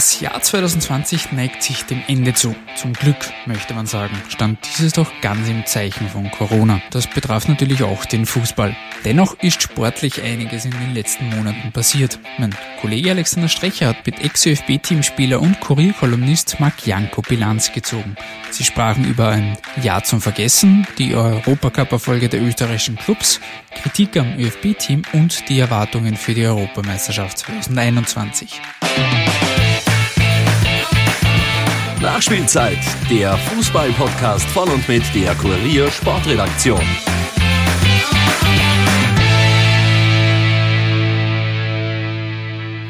Das Jahr 2020 neigt sich dem Ende zu. Zum Glück, möchte man sagen, stand dieses doch ganz im Zeichen von Corona. Das betraf natürlich auch den Fußball. Dennoch ist sportlich einiges in den letzten Monaten passiert. Mein Kollege Alexander Strecher hat mit Ex-ÖFB-Teamspieler und Kurierkolumnist Marc Janko Bilanz gezogen. Sie sprachen über ein Jahr zum Vergessen, die Europacup-Erfolge der österreichischen Clubs, Kritik am ÖFB-Team und die Erwartungen für die Europameisterschaft 2021. Nachspielzeit, der Fußball-Podcast von und mit der Kurier Sportredaktion.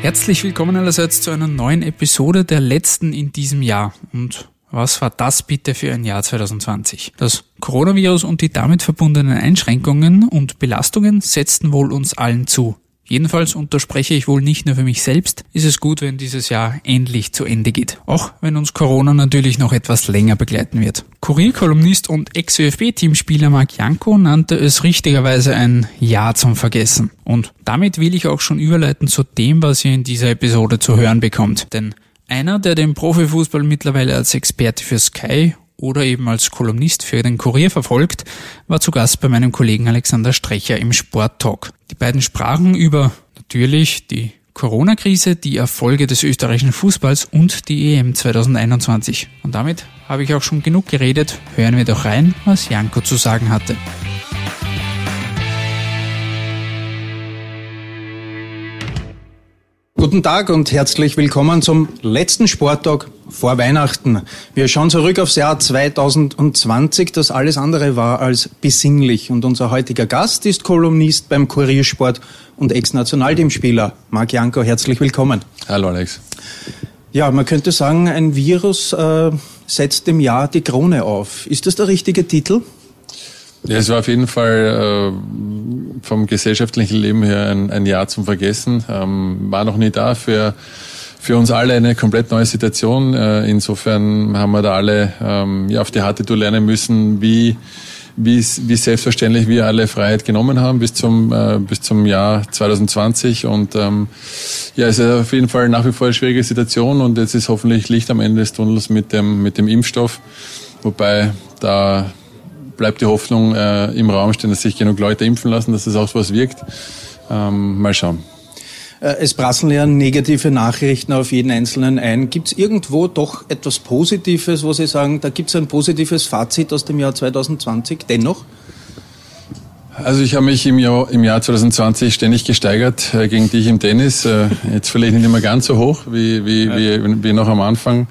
Herzlich willkommen allerseits zu einer neuen Episode der letzten in diesem Jahr. Und was war das bitte für ein Jahr 2020? Das Coronavirus und die damit verbundenen Einschränkungen und Belastungen setzten wohl uns allen zu. Jedenfalls, und da spreche ich wohl nicht nur für mich selbst, ist es gut, wenn dieses Jahr endlich zu Ende geht. Auch wenn uns Corona natürlich noch etwas länger begleiten wird. Kurierkolumnist und Ex-ÖFB-Teamspieler Marc Janko nannte es richtigerweise ein Jahr zum Vergessen. Und damit will ich auch schon überleiten zu dem, was ihr in dieser Episode zu hören bekommt. Denn einer, der den Profifußball mittlerweile als Experte für Sky oder eben als Kolumnist für den Kurier verfolgt, war zu Gast bei meinem Kollegen Alexander Strecher im Sporttalk. Die beiden sprachen über natürlich die Corona-Krise, die Erfolge des österreichischen Fußballs und die EM 2021. Und damit habe ich auch schon genug geredet. Hören wir doch rein, was Janko zu sagen hatte. Guten Tag und herzlich willkommen zum letzten Sporttag vor Weihnachten. Wir schauen zurück aufs Jahr 2020, das alles andere war als besinnlich. Und unser heutiger Gast ist Kolumnist beim Kuriersport und Ex-Nationalteamspieler. Marc Janko, herzlich willkommen. Hallo Alex. Ja, man könnte sagen, ein Virus äh, setzt dem Jahr die Krone auf. Ist das der richtige Titel? Ja, es war auf jeden Fall äh, vom gesellschaftlichen Leben her ein, ein Jahr zum Vergessen. Ähm, war noch nie da für für uns alle eine komplett neue Situation. Äh, insofern haben wir da alle ähm, ja, auf die harte Tour lernen müssen, wie wie, wie selbstverständlich wir alle Freiheit genommen haben bis zum äh, bis zum Jahr 2020 und ähm, ja es ist auf jeden Fall nach wie vor eine schwierige Situation und jetzt ist hoffentlich Licht am Ende des Tunnels mit dem mit dem Impfstoff wobei da bleibt die Hoffnung äh, im Raum stehen, dass sich genug Leute impfen lassen, dass das auch was wirkt. Ähm, mal schauen. Äh, es prasseln ja negative Nachrichten auf jeden Einzelnen ein. Gibt es irgendwo doch etwas Positives, wo Sie sagen, da gibt es ein positives Fazit aus dem Jahr 2020 dennoch? Also ich habe mich im Jahr, im Jahr 2020 ständig gesteigert äh, gegen dich im Tennis. Äh, jetzt vielleicht nicht immer ganz so hoch wie, wie, wie, wie noch am Anfang.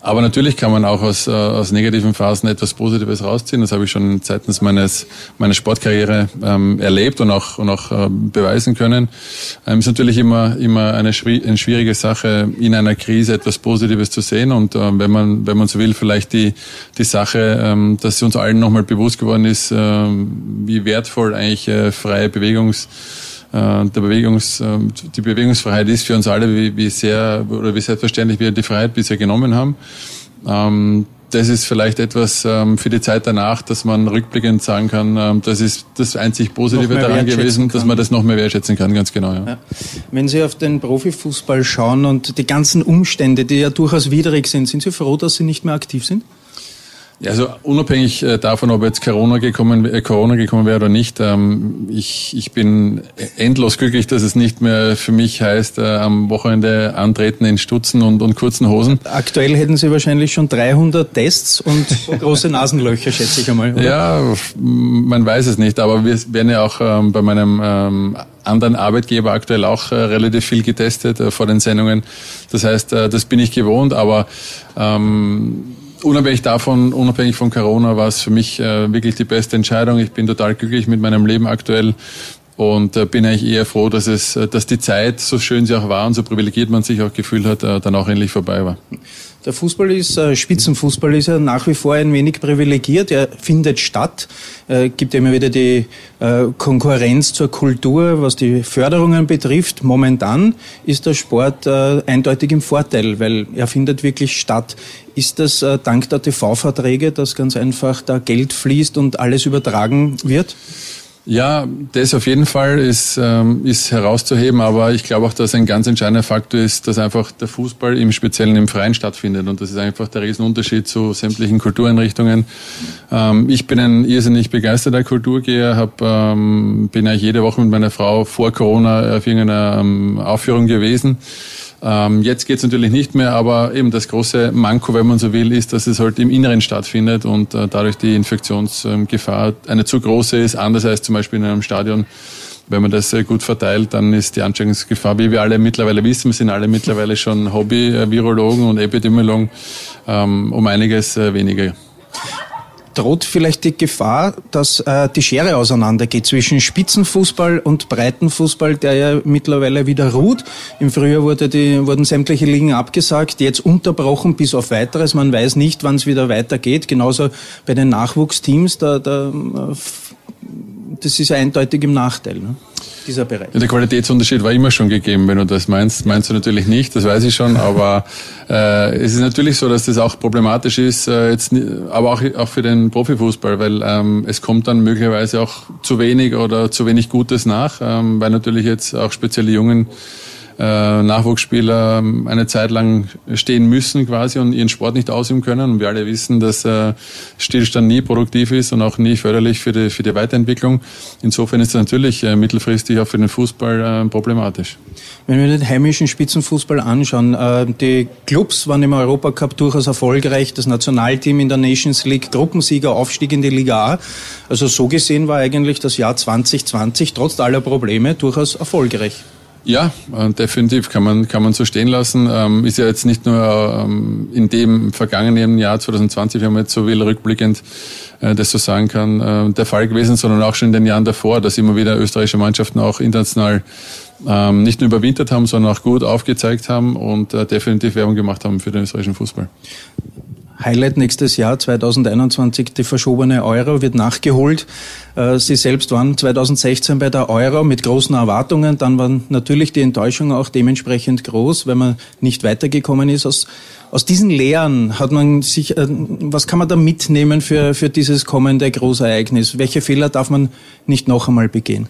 Aber natürlich kann man auch aus, äh, aus negativen Phasen etwas Positives rausziehen. Das habe ich schon seitens meines, meiner Sportkarriere ähm, erlebt und auch, und auch äh, beweisen können. Ähm, ist natürlich immer, immer eine, eine schwierige Sache, in einer Krise etwas Positives zu sehen. Und äh, wenn man, wenn man so will, vielleicht die, die Sache, ähm, dass uns allen nochmal bewusst geworden ist, äh, wie wertvoll eigentlich äh, freie Bewegungs der Bewegungs, äh, die Bewegungsfreiheit ist für uns alle, wie, wie sehr oder wie selbstverständlich wir die Freiheit bisher genommen haben. Ähm, das ist vielleicht etwas ähm, für die Zeit danach, dass man rückblickend sagen kann, ähm, das ist das einzig Positive daran gewesen, dass man das noch mehr wertschätzen kann, ganz genau. Ja. Ja. Wenn Sie auf den Profifußball schauen und die ganzen Umstände, die ja durchaus widrig sind, sind Sie froh, dass Sie nicht mehr aktiv sind? Ja, also unabhängig äh, davon, ob jetzt Corona gekommen, äh, Corona gekommen wäre oder nicht, ähm, ich, ich bin endlos glücklich, dass es nicht mehr für mich heißt, äh, am Wochenende antreten in Stutzen und, und kurzen Hosen. Aktuell hätten Sie wahrscheinlich schon 300 Tests und große Nasenlöcher, schätze ich einmal. Oder? Ja, man weiß es nicht, aber wir werden ja auch ähm, bei meinem ähm, anderen Arbeitgeber aktuell auch äh, relativ viel getestet äh, vor den Sendungen. Das heißt, äh, das bin ich gewohnt, aber ähm, unabhängig davon, unabhängig von Corona, war es für mich äh, wirklich die beste Entscheidung. Ich bin total glücklich mit meinem Leben aktuell und äh, bin eigentlich eher froh, dass es, äh, dass die Zeit, so schön sie auch war und so privilegiert man sich auch gefühlt hat, äh, dann auch endlich vorbei war. Der Fußball ist, äh, Spitzenfußball ist ja nach wie vor ein wenig privilegiert. Er findet statt. Äh, gibt immer wieder die äh, Konkurrenz zur Kultur, was die Förderungen betrifft. Momentan ist der Sport äh, eindeutig im Vorteil, weil er findet wirklich statt. Ist das äh, dank der TV-Verträge, dass ganz einfach da Geld fließt und alles übertragen wird? Ja, das auf jeden Fall ist, ähm, ist herauszuheben, aber ich glaube auch, dass ein ganz entscheidender Faktor ist, dass einfach der Fußball im Speziellen im Freien stattfindet und das ist einfach der Riesenunterschied zu sämtlichen Kultureinrichtungen. Ähm, ich bin ein irrsinnig begeisterter Kulturgeher, hab, ähm, bin eigentlich jede Woche mit meiner Frau vor Corona auf irgendeiner Aufführung gewesen. Ähm, jetzt geht's natürlich nicht mehr, aber eben das große Manko, wenn man so will, ist, dass es halt im Inneren stattfindet und äh, dadurch die Infektionsgefahr eine zu große ist, anders als zum Beispiel in einem Stadion. Wenn man das gut verteilt, dann ist die Ansteckungsgefahr, wie wir alle mittlerweile wissen, sind alle mittlerweile schon Hobby-Virologen und Epidemiologen, ähm, um einiges äh, weniger droht vielleicht die Gefahr, dass äh, die Schere auseinandergeht zwischen Spitzenfußball und Breitenfußball, der ja mittlerweile wieder ruht. Im Frühjahr wurde die, wurden sämtliche Ligen abgesagt, jetzt unterbrochen bis auf weiteres. Man weiß nicht, wann es wieder weitergeht. Genauso bei den Nachwuchsteams, da, da, äh, das ist eindeutig im Nachteil. Ne? dieser Bereich. der Qualitätsunterschied war immer schon gegeben, wenn du das meinst. Meinst du natürlich nicht, das weiß ich schon, aber äh, es ist natürlich so, dass das auch problematisch ist, äh, jetzt, aber auch, auch für den Profifußball, weil ähm, es kommt dann möglicherweise auch zu wenig oder zu wenig Gutes nach, ähm, weil natürlich jetzt auch spezielle Jungen äh, Nachwuchsspieler eine Zeit lang stehen müssen quasi und ihren Sport nicht ausüben können. Und wir alle wissen, dass äh, Stillstand nie produktiv ist und auch nie förderlich für die, für die Weiterentwicklung. Insofern ist das natürlich äh, mittelfristig auch für den Fußball problematisch. Wenn wir den heimischen Spitzenfußball anschauen, die Clubs waren im Europacup durchaus erfolgreich, das Nationalteam in der Nations League, Gruppensieger, Aufstieg in die Liga A. Also so gesehen war eigentlich das Jahr 2020 trotz aller Probleme durchaus erfolgreich. Ja, äh, definitiv kann man, kann man so stehen lassen. Ähm, ist ja jetzt nicht nur ähm, in dem vergangenen Jahr 2020, wenn man jetzt so will, rückblickend äh, das so sagen kann, äh, der Fall gewesen, sondern auch schon in den Jahren davor, dass immer wieder österreichische Mannschaften auch international ähm, nicht nur überwintert haben, sondern auch gut aufgezeigt haben und definitiv Werbung gemacht haben für den österreichischen Fußball. Highlight nächstes Jahr 2021, die verschobene Euro wird nachgeholt. Äh, Sie selbst waren 2016 bei der Euro mit großen Erwartungen. Dann waren natürlich die Enttäuschungen auch dementsprechend groß, weil man nicht weitergekommen ist. Aus, aus diesen Lehren hat man sich, äh, was kann man da mitnehmen für, für dieses kommende Großereignis? Welche Fehler darf man nicht noch einmal begehen?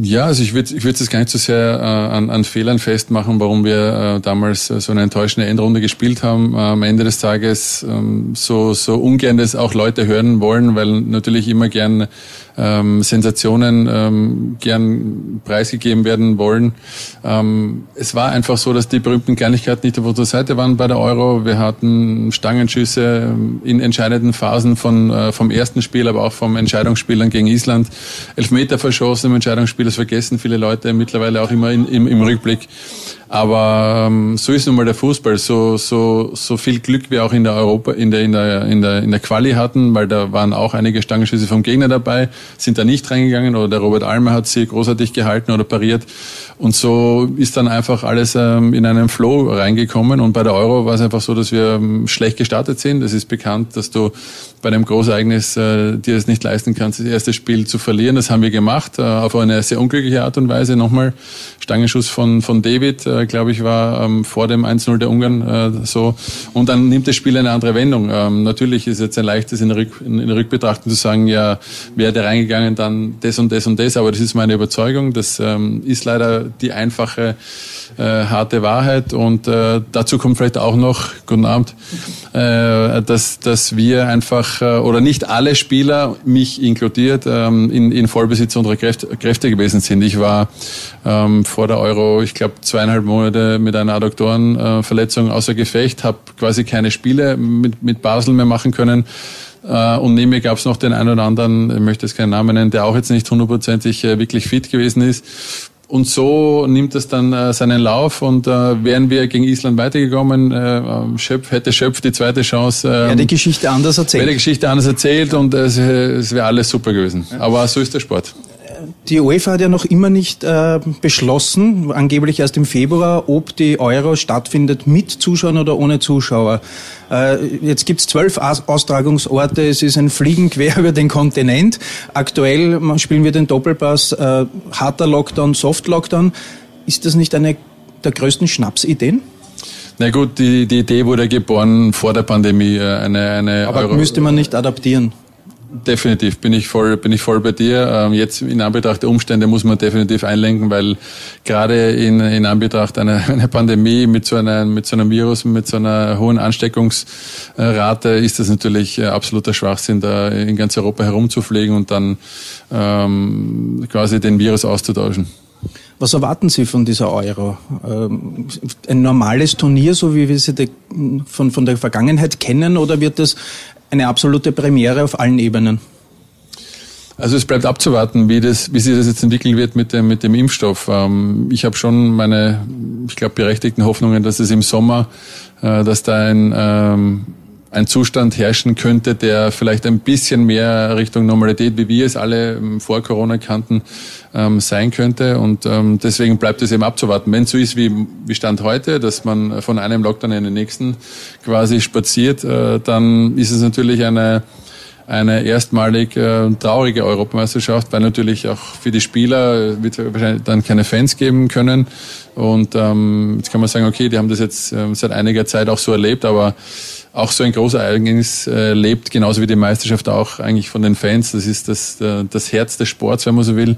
Ja, also ich würde ich würde es gar nicht so sehr äh, an, an Fehlern festmachen, warum wir äh, damals äh, so eine enttäuschende Endrunde gespielt haben. Äh, am Ende des Tages ähm, so so ungern das auch Leute hören wollen, weil natürlich immer gern ähm, Sensationen ähm, gern preisgegeben werden wollen. Ähm, es war einfach so, dass die berühmten Kleinigkeiten nicht auf unserer Seite waren bei der Euro. Wir hatten Stangenschüsse ähm, in entscheidenden Phasen von, äh, vom ersten Spiel, aber auch vom Entscheidungsspiel gegen Island. Elfmeter verschossen im Entscheidungsspiel, das vergessen viele Leute mittlerweile auch immer in, im, im Rückblick. Aber ähm, so ist nun mal der Fußball. So, so, so viel Glück wir auch in der Europa, in der, in der, in der, in der Quali hatten, weil da waren auch einige Stangenschüsse vom Gegner dabei, sind da nicht reingegangen oder der Robert Almer hat sie großartig gehalten oder pariert. Und so ist dann einfach alles ähm, in einen Flow reingekommen. Und bei der Euro war es einfach so, dass wir ähm, schlecht gestartet sind. Es ist bekannt, dass du bei einem Großereignis äh, dir es nicht leisten kannst, das erste Spiel zu verlieren. Das haben wir gemacht, äh, auf eine sehr unglückliche Art und Weise. Nochmal Stangenschuss von, von David, äh, glaube ich, war ähm, vor dem 1-0 der Ungarn äh, so. Und dann nimmt das Spiel eine andere Wendung. Ähm, natürlich ist jetzt ein leichtes in Rück, in der Rückbetrachtung zu sagen, ja, wäre der reingegangen, dann das und das und das. Aber das ist meine Überzeugung. Das ähm, ist leider die einfache, äh, harte Wahrheit. Und äh, dazu kommt vielleicht auch noch, guten Abend, äh, dass, dass wir einfach, äh, oder nicht alle Spieler, mich inkludiert, ähm, in, in Vollbesitz unserer Kräfte, Kräfte gewesen sind. Ich war ähm, vor der Euro, ich glaube, zweieinhalb Monate mit einer Adduktorenverletzung äh, außer Gefecht, habe quasi keine Spiele mit, mit Basel mehr machen können. Uh, und neben mir gab es noch den einen oder anderen, ich möchte jetzt keinen Namen nennen, der auch jetzt nicht hundertprozentig äh, wirklich fit gewesen ist. Und so nimmt es dann äh, seinen Lauf und äh, wären wir gegen Island weitergekommen, äh, ähm, Schöpf, hätte Schöpf die zweite Chance. Äh, ja, die Geschichte anders erzählt. Wäre die Geschichte anders erzählt und es, es wäre alles super gewesen. Aber so ist der Sport Die UEFA hat ja noch immer nicht äh, beschlossen, angeblich erst im Februar, ob die Euro stattfindet mit Zuschauern oder ohne Zuschauer. Äh, jetzt gibt's zwölf Austragungsorte, es ist ein Fliegen quer über den Kontinent. Aktuell spielen wir den Doppelpass äh, harter Lockdown, Soft Lockdown. Ist das nicht eine der größten Schnapsideen? Na gut, die, die Idee wurde geboren vor der Pandemie. Äh, eine, eine Aber Euro müsste man nicht adaptieren? Definitiv bin ich voll, bin ich voll bei dir. Ähm, jetzt in Anbetracht der Umstände muss man definitiv einlenken, weil gerade in, in Anbetracht einer, einer Pandemie mit so, einer, mit so einem Virus, mit so einer hohen Ansteckungsrate ist das natürlich äh, absoluter Schwachsinn, da in ganz Europa herumzufliegen und dann ähm, quasi den Virus auszutauschen. Was erwarten Sie von dieser Euro? Ähm, ein normales Turnier, so wie wir sie von, von der Vergangenheit kennen, oder wird das eine absolute Premiere auf allen Ebenen? Also es bleibt abzuwarten, wie, das, wie sich das jetzt entwickeln wird mit dem, mit dem Impfstoff. Ähm, ich habe schon meine, ich glaube, berechtigten Hoffnungen, dass es im Sommer, äh, dass da ein ähm, ein Zustand herrschen könnte, der vielleicht ein bisschen mehr Richtung Normalität, wie wir es alle ähm, vor Corona kannten, ähm, sein könnte. Und ähm, deswegen bleibt es eben abzuwarten. Wenn es so ist wie, wie Stand heute, dass man von einem Lockdown in den nächsten quasi spaziert, äh, dann ist es natürlich eine eine erstmalig äh, traurige Europameisterschaft, weil natürlich auch für die Spieler wird wahrscheinlich dann keine Fans geben können. Und ähm, jetzt kann man sagen, okay, die haben das jetzt äh, seit einiger Zeit auch so erlebt, aber auch so ein großes Ereignis äh, lebt, genauso wie die Meisterschaft auch eigentlich von den Fans. Das ist das, äh, das Herz des Sports, wenn man so will.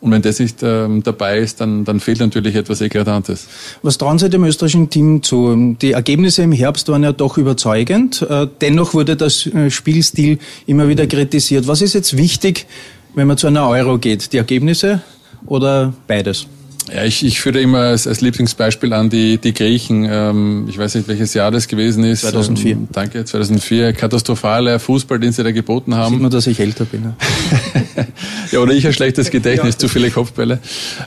Und wenn das nicht ähm, dabei ist, dann, dann fehlt natürlich etwas Eklatantes. Was trauen Sie dem österreichischen Team zu? Die Ergebnisse im Herbst waren ja doch überzeugend. Äh, dennoch wurde das äh, Spielstil immer wieder kritisiert. Was ist jetzt wichtig, wenn man zu einer Euro geht? Die Ergebnisse oder beides? Ja, ich, ich führe immer als, als Lieblingsbeispiel an die, die Griechen. Ähm, ich weiß nicht, welches Jahr das gewesen ist. 2004. Ähm, danke, 2004. Katastrophaler Fußball, den sie da geboten haben. Sieht man, dass ich älter bin. Ne? ja, oder ich ein schlechtes Gedächtnis, ja. zu viele Kopfbälle.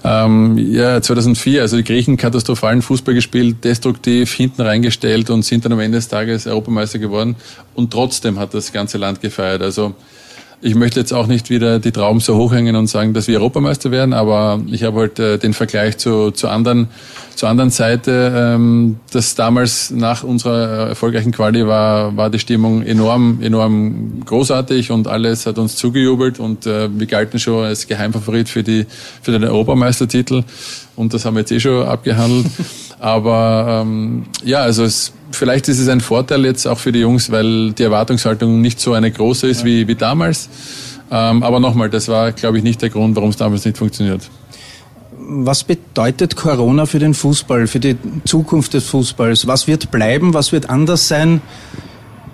Ähm, ja, 2004, also die Griechen katastrophalen Fußball gespielt, destruktiv, hinten reingestellt und sind dann am Ende des Tages Europameister geworden. Und trotzdem hat das ganze Land gefeiert. Also ich möchte jetzt auch nicht wieder die Trauben so hochhängen und sagen, dass wir Europameister werden, aber ich habe halt äh, den Vergleich zu, zu anderen, zur anderen Seite, ähm, dass damals nach unserer erfolgreichen Quali war, war die Stimmung enorm, enorm großartig und alles hat uns zugejubelt und äh, wir galten schon als Geheimfavorit für die, für den Europameistertitel und das haben wir jetzt eh schon abgehandelt. Aber ähm, ja, also es, vielleicht ist es ein Vorteil jetzt auch für die Jungs, weil die Erwartungshaltung nicht so eine große ist wie, wie damals. Ähm, aber nochmal, das war, glaube ich, nicht der Grund, warum es damals nicht funktioniert. Was bedeutet Corona für den Fußball, für die Zukunft des Fußballs? Was wird bleiben? Was wird anders sein?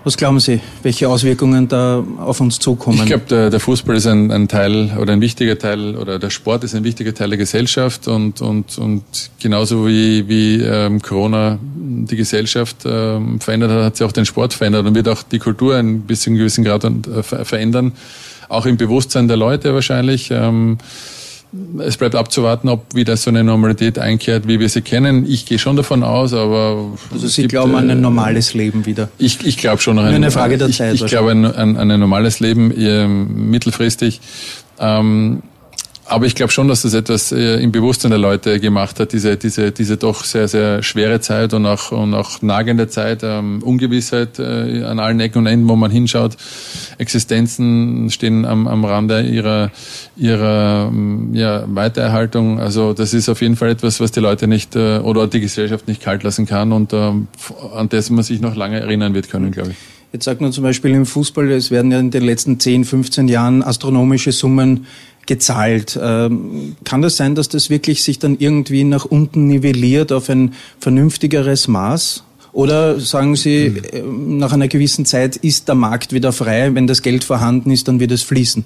Was glauben Sie, welche Auswirkungen da auf uns zukommen? Ich glaube, der, der, Fußball ist ein, ein, Teil oder ein wichtiger Teil oder der Sport ist ein wichtiger Teil der Gesellschaft und, und, und genauso wie, wie ähm, Corona die Gesellschaft ähm, verändert hat, hat sie auch den Sport verändert und wird auch die Kultur ein bisschen gewissen Grad äh, verändern. Auch im Bewusstsein der Leute wahrscheinlich. Ähm, es bleibt abzuwarten, ob wieder so eine Normalität einkehrt, wie wir sie kennen. Ich gehe schon davon aus, aber. Also Sie gibt, glauben an ein äh, normales Leben wieder? Ich, ich glaube schon an ein, eine Frage der Zeit. Ich, ich glaube an, an, an, ein normales Leben mittelfristig. Ähm, aber ich glaube schon, dass das etwas äh, im Bewusstsein der Leute gemacht hat, diese, diese, diese doch sehr, sehr schwere Zeit und auch, und auch nagende Zeit, ähm, Ungewissheit äh, an allen Ecken und Enden, wo man hinschaut. Existenzen stehen am, am Rande ihrer, ihrer ähm, ja, Weitererhaltung. Also das ist auf jeden Fall etwas, was die Leute nicht äh, oder die Gesellschaft nicht kalt lassen kann und ähm, an das man sich noch lange erinnern wird können, glaube ich. Jetzt sagt man zum Beispiel im Fußball, es werden ja in den letzten 10, 15 Jahren astronomische Summen gezahlt. Ähm, kann das sein, dass das wirklich sich dann irgendwie nach unten nivelliert auf ein vernünftigeres Maß? Oder sagen Sie, hm. nach einer gewissen Zeit ist der Markt wieder frei, wenn das Geld vorhanden ist, dann wird es fließen?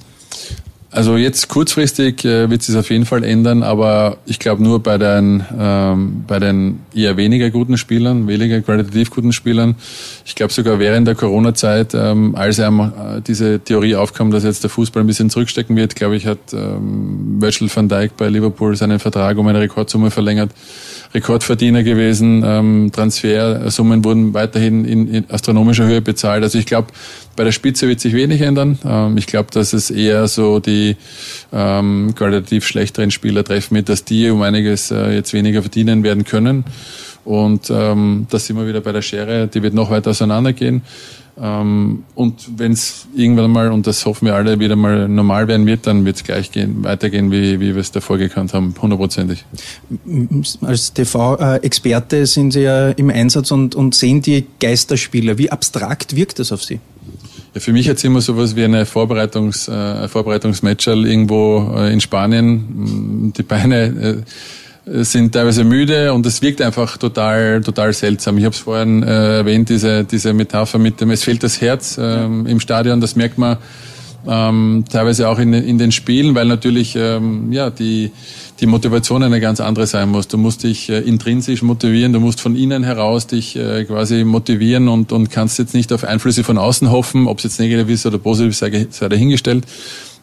Also jetzt kurzfristig äh, wird sich auf jeden Fall ändern, aber ich glaube nur bei den, ähm, bei den eher weniger guten Spielern, weniger qualitativ guten Spielern. Ich glaube sogar während der Corona-Zeit, ähm, als einmal äh, diese Theorie aufkam, dass jetzt der Fußball ein bisschen zurückstecken wird, glaube ich, hat ähm, Virgil van Dijk bei Liverpool seinen Vertrag um eine Rekordsumme verlängert. Rekordverdiener gewesen. Ähm, Transfersummen wurden weiterhin in, in astronomischer Höhe bezahlt. Also ich glaube, bei der Spitze wird sich wenig ändern. Ähm, ich glaube, dass es eher so die ähm, qualitativ schlechteren Spieler treffen mit, dass die um einiges äh, jetzt weniger verdienen werden können. Und ähm, da sind wir wieder bei der Schere, die wird noch weiter auseinandergehen. Ähm, und wenn es irgendwann mal, und das hoffen wir alle, wieder mal normal werden wird, dann wird es gleich gehen, weitergehen, wie, wie wir es davor gekannt haben, hundertprozentig. Als TV-Experte sind Sie ja im Einsatz und, und sehen die Geisterspieler. Wie abstrakt wirkt das auf Sie? Ja, für mich hat es immer so was wie eine Vorbereitungs, äh, Vorbereitungsmatcherl irgendwo äh, in Spanien. Die Beine äh, sind teilweise müde und es wirkt einfach total, total seltsam. Ich habe es vorhin äh, erwähnt, diese, diese Metapher mit dem, es fehlt das Herz ähm, im Stadion, das merkt man ähm, teilweise auch in, in den Spielen, weil natürlich ähm, ja, die, die Motivation eine ganz andere sein muss. Du musst dich äh, intrinsisch motivieren, du musst von innen heraus dich äh, quasi motivieren und, und kannst jetzt nicht auf Einflüsse von außen hoffen, ob es jetzt negativ ist oder positiv, sei, sei dahingestellt.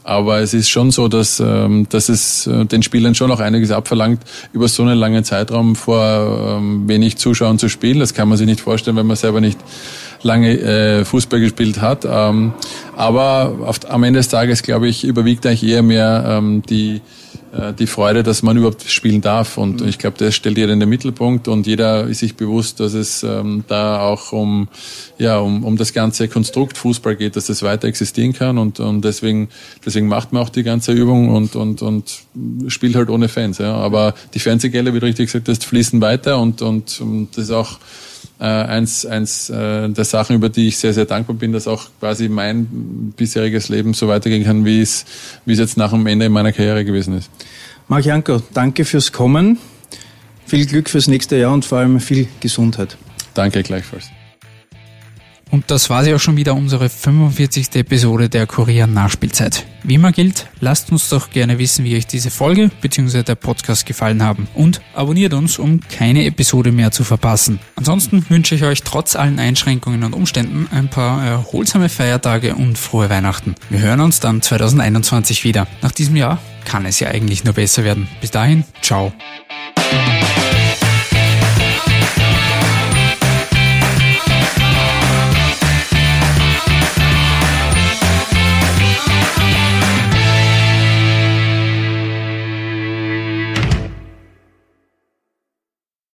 Aber es ist schon so, dass, ähm, dass es äh, den Spielern schon auch einiges abverlangt, über so einen langen Zeitraum vor ähm, wenig Zuschauern zu spielen. Das kann man sich nicht vorstellen, wenn man selber nicht lange äh, Fußball gespielt hat. Ähm, aber auf, am Ende des Tages, glaube ich, überwiegt eigentlich eher mehr ähm, die äh, die Freude, dass man überhaupt spielen darf. Und mhm. ich glaube, das stellt jeder in den Mittelpunkt und jeder ist sich bewusst, dass es ähm, da auch um, ja, um, um das ganze Konstrukt Fußball geht, dass das weiter existieren kann. Und, und deswegen, deswegen macht man auch die ganze Übung und, und, und spielt halt ohne Fans. Ja. Aber die Fernsehgelder, wie du richtig gesagt hast, fließen weiter und, und, und das ist auch äh, eins, eins äh, der Sachen, über die ich sehr, sehr dankbar bin, dass auch quasi mein bisheriges Leben so weitergehen kann, wie es, wie es jetzt nach dem Ende meiner Karriere gewesen ist. Marc Janko, danke fürs Kommen. Viel Glück fürs nächste Jahr und vor allem viel Gesundheit. Danke gleichfalls. Und das war sie auch schon wieder unsere 45. Episode der Kurier Nachspielzeit. Wie immer gilt, lasst uns doch gerne wissen, wie euch diese Folge bzw. der Podcast gefallen haben und abonniert uns, um keine Episode mehr zu verpassen. Ansonsten wünsche ich euch trotz allen Einschränkungen und Umständen ein paar erholsame Feiertage und frohe Weihnachten. Wir hören uns dann 2021 wieder. Nach diesem Jahr kann es ja eigentlich nur besser werden. Bis dahin, ciao.